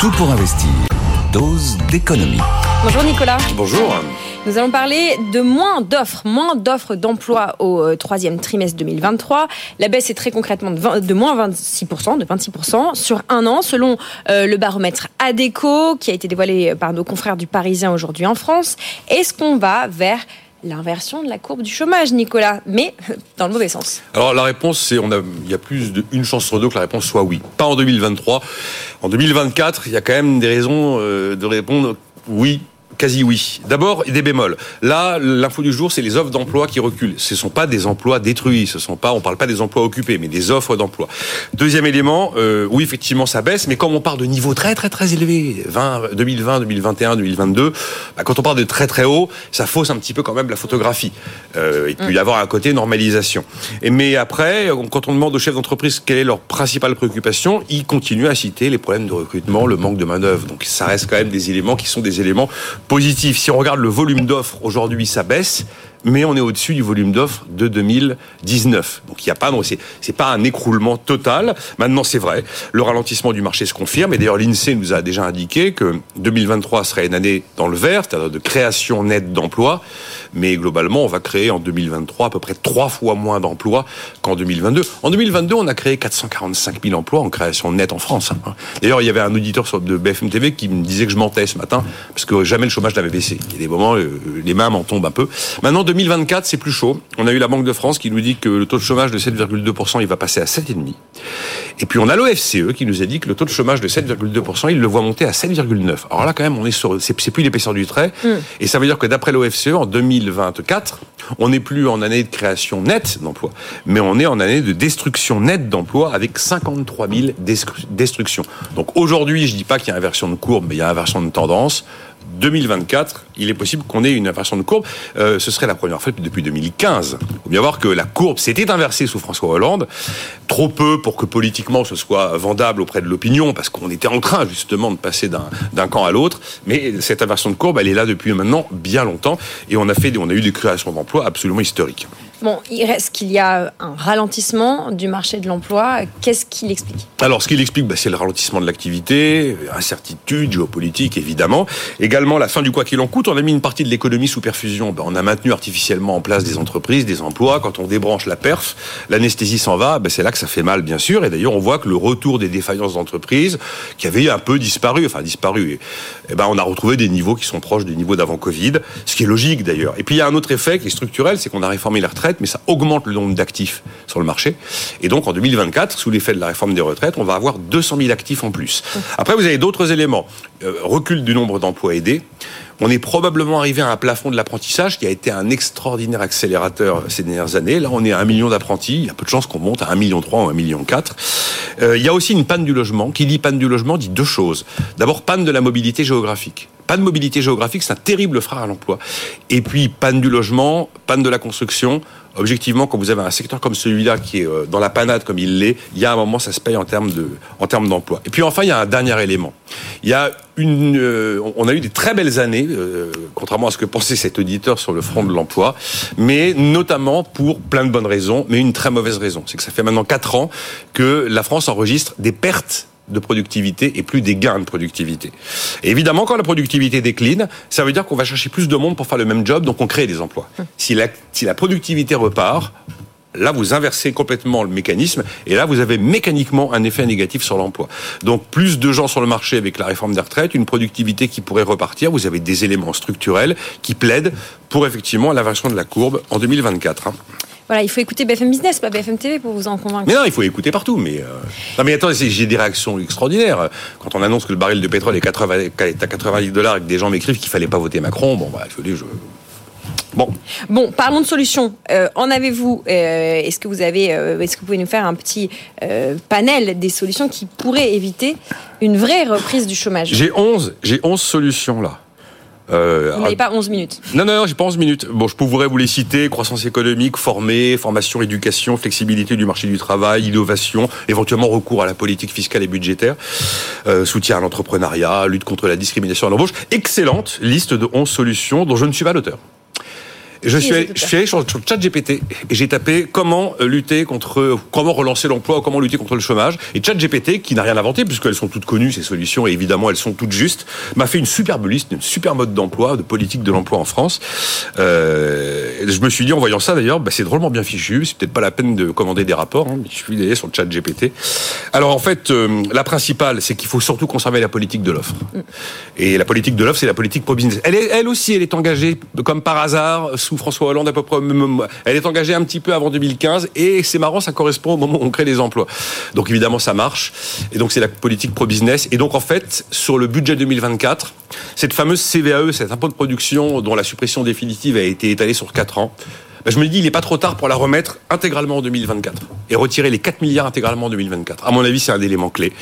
Tout pour investir. Dose d'économie. Bonjour Nicolas. Bonjour. Nous allons parler de moins d'offres, moins d'offres d'emploi au euh, troisième trimestre 2023. La baisse est très concrètement de, 20 de moins 26%, de 26% sur un an, selon euh, le baromètre ADECO, qui a été dévoilé par nos confrères du Parisien aujourd'hui en France. Est-ce qu'on va vers l'inversion de la courbe du chômage, Nicolas, mais dans le mauvais sens. Alors la réponse, c'est on a, il y a plus d'une chance sur deux que la réponse soit oui. Pas en 2023. En 2024, il y a quand même des raisons euh, de répondre oui Quasi oui. D'abord, des bémols. Là, l'info du jour, c'est les offres d'emploi qui reculent. Ce ne sont pas des emplois détruits. Ce sont pas, on parle pas des emplois occupés, mais des offres d'emploi. Deuxième élément, euh, oui, effectivement, ça baisse, mais comme on part de niveaux très, très, très élevés, 20, 2020, 2021, 2022, bah, quand on part de très, très haut, ça fausse un petit peu quand même la photographie. Euh, il peut y avoir côté normalisation. Mais après, quand on demande aux chefs d'entreprise quelle est leur principale préoccupation, ils continuent à citer les problèmes de recrutement, le manque de main-d'œuvre. Donc, ça reste quand même des éléments qui sont des éléments positif. Si on regarde le volume d'offres, aujourd'hui, ça baisse mais on est au-dessus du volume d'offres de 2019. Donc il n'y a pas, c'est, pas un écroulement total. Maintenant, c'est vrai, le ralentissement du marché se confirme. Et d'ailleurs, l'INSEE nous a déjà indiqué que 2023 serait une année dans le vert, c'est-à-dire de création nette d'emplois. Mais globalement, on va créer en 2023 à peu près trois fois moins d'emplois qu'en 2022. En 2022, on a créé 445 000 emplois en création nette en France. Hein. D'ailleurs, il y avait un auditeur de BFM TV qui me disait que je mentais ce matin, parce que jamais le chômage n'avait baissé. Il y a des moments, euh, les mains m'en tombent un peu. Maintenant, 2024, c'est plus chaud. On a eu la Banque de France qui nous dit que le taux de chômage de 7,2%, il va passer à 7,5%. Et puis on a l'OFCE qui nous a dit que le taux de chômage de 7,2%, il le voit monter à 7,9%. Alors là, quand même, on est sur, c'est plus l'épaisseur du trait. Mm. Et ça veut dire que d'après l'OFCE, en 2024, on n'est plus en année de création nette d'emplois, mais on est en année de destruction nette d'emplois avec 53 000 destructions. Donc aujourd'hui, je dis pas qu'il y a inversion de courbe, mais il y a inversion de tendance. 2024, il est possible qu'on ait une inversion de courbe. Euh, ce serait la première fois depuis 2015. Il faut bien voir que la courbe s'était inversée sous François Hollande, trop peu pour que politiquement ce soit vendable auprès de l'opinion, parce qu'on était en train justement de passer d'un camp à l'autre. Mais cette inversion de courbe, elle est là depuis maintenant bien longtemps, et on a fait, on a eu des créations d'emplois absolument historiques. Bon, il reste qu'il y a un ralentissement du marché de l'emploi. Qu'est-ce qu'il explique? Alors, ce qu'il explique, bah, c'est le ralentissement de l'activité, incertitude géopolitique, évidemment. Également, la fin du quoi qu'il en coûte. On a mis une partie de l'économie sous perfusion. Bah, on a maintenu artificiellement en place des entreprises, des emplois. Quand on débranche la perf, l'anesthésie s'en va. Bah, c'est là que ça fait mal, bien sûr. Et d'ailleurs, on voit que le retour des défaillances d'entreprises, qui avaient un peu disparu, enfin disparu, eh ben, on a retrouvé des niveaux qui sont proches des niveaux d'avant Covid, ce qui est logique d'ailleurs. Et puis, il y a un autre effet qui est structurel, c'est qu'on a réformé la retraite mais ça augmente le nombre d'actifs sur le marché. Et donc en 2024, sous l'effet de la réforme des retraites, on va avoir 200 000 actifs en plus. Après, vous avez d'autres éléments. Euh, recul du nombre d'emplois aidés. On est probablement arrivé à un plafond de l'apprentissage qui a été un extraordinaire accélérateur ces dernières années. Là, on est à un million d'apprentis. Il y a peu de chances qu'on monte à un million trois ou un million quatre. Euh, il y a aussi une panne du logement. Qui dit panne du logement dit deux choses. D'abord, panne de la mobilité géographique. Panne de mobilité géographique, c'est un terrible frein à l'emploi. Et puis, panne du logement, panne de la construction objectivement, quand vous avez un secteur comme celui-là qui est euh, dans la panade comme il l'est, il y a un moment, ça se paye en termes de, en termes d'emploi. Et puis enfin, il y a un dernier élément. Il y a une, euh, on a eu des très belles années, euh, contrairement à ce que pensait cet auditeur sur le front de l'emploi, mais notamment pour plein de bonnes raisons, mais une très mauvaise raison. C'est que ça fait maintenant quatre ans que la France enregistre des pertes de productivité et plus des gains de productivité. Et évidemment, quand la productivité décline, ça veut dire qu'on va chercher plus de monde pour faire le même job, donc on crée des emplois. Hum. Si la, si la productivité repart, Là, vous inversez complètement le mécanisme et là, vous avez mécaniquement un effet négatif sur l'emploi. Donc, plus de gens sur le marché avec la réforme des retraites, une productivité qui pourrait repartir. Vous avez des éléments structurels qui plaident pour effectivement l'inversion de la courbe en 2024. Voilà, il faut écouter BFM Business, pas BFM TV pour vous en convaincre. Mais non, il faut écouter partout. Mais euh, non, mais attends, j'ai des réactions extraordinaires. Quand on annonce que le baril de pétrole est, 80, est à 90 dollars et que des gens m'écrivent qu'il fallait pas voter Macron, bon, bah, je dis, je... Bon. Bon, parlons de solutions. Euh, en avez-vous euh, Est-ce que vous avez Est-ce que vous pouvez nous faire un petit panel des solutions qui pourraient éviter une vraie reprise du chômage? J'ai 11, j'ai 11 solutions là. Euh, vous n'avez pas 11 minutes. Non, non, non, j'ai pas 11 minutes. Bon, je pourrais vous les citer croissance économique, former, formation, éducation, flexibilité du marché du travail, innovation, éventuellement recours à la politique fiscale et budgétaire, euh, soutien à l'entrepreneuriat, lutte contre la discrimination à l'embauche. Excellente liste de 11 solutions dont je ne suis pas l'auteur. Je suis, allé, je suis allé sur, ChatGPT et j'ai tapé comment lutter contre, comment relancer l'emploi, comment lutter contre le chômage. Et ChatGPT, qui n'a rien inventé puisqu'elles sont toutes connues ces solutions et évidemment elles sont toutes justes, m'a fait une superbe liste, une super mode d'emploi, de politique de l'emploi en France. Euh, je me suis dit en voyant ça d'ailleurs, bah, c'est drôlement bien fichu. C'est peut-être pas la peine de commander des rapports. Hein, je suis allé sur le ChatGPT. Alors en fait, euh, la principale, c'est qu'il faut surtout conserver la politique de l'offre. Et la politique de l'offre, c'est la politique pro-business. Elle, est, elle aussi, elle est engagée comme par hasard sous François Hollande à peu près. Elle est engagée un petit peu avant 2015 et c'est marrant, ça correspond au moment où on crée les emplois. Donc évidemment, ça marche. Et donc c'est la politique pro-business. Et donc en fait, sur le budget 2024, cette fameuse CVAE, cet impôt de production dont la suppression définitive a été étalée sur 4 ans, ben, je me dis, il n'est pas trop tard pour la remettre intégralement en 2024 et retirer les 4 milliards intégralement en 2024. À mon avis, c'est un élément clé.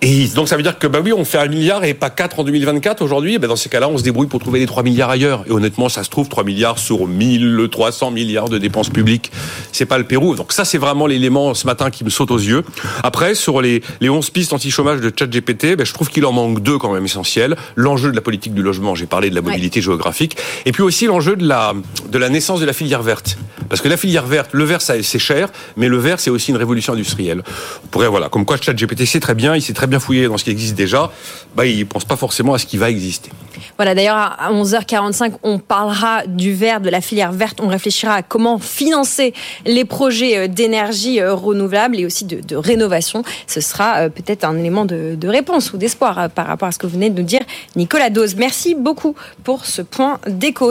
Et donc ça veut dire que bah oui, on fait un milliard et pas 4 en 2024 aujourd'hui. Ben dans ces cas-là, on se débrouille pour trouver les 3 milliards ailleurs. Et honnêtement, ça se trouve 3 milliards sur 1300 milliards de dépenses publiques. C'est pas le Pérou. Donc ça, c'est vraiment l'élément ce matin qui me saute aux yeux. Après, sur les, les 11 pistes anti-chômage de ChatGPT, ben je trouve qu'il en manque deux quand même essentiels. L'enjeu de la politique du logement, j'ai parlé de la mobilité géographique. Et puis aussi l'enjeu de la, de la naissance de la filière verte. Parce que la filière verte, le vert, c'est cher, mais le vert, c'est aussi une révolution industrielle. On pourrait, voilà, comme quoi ChatGPT, c'est très bien, il sait très bien fouiller dans ce qui existe déjà, bah, il ne pense pas forcément à ce qui va exister. Voilà, d'ailleurs, à 11h45, on parlera du vert, de la filière verte. On réfléchira à comment financer les projets euh, d'énergie euh, renouvelable et aussi de, rénovation. Ce sera euh, peut-être un élément de, de réponse ou d'espoir par rapport à ce que vous venez de nous dire, Nicolas Dose. Merci beaucoup pour ce point d'écho.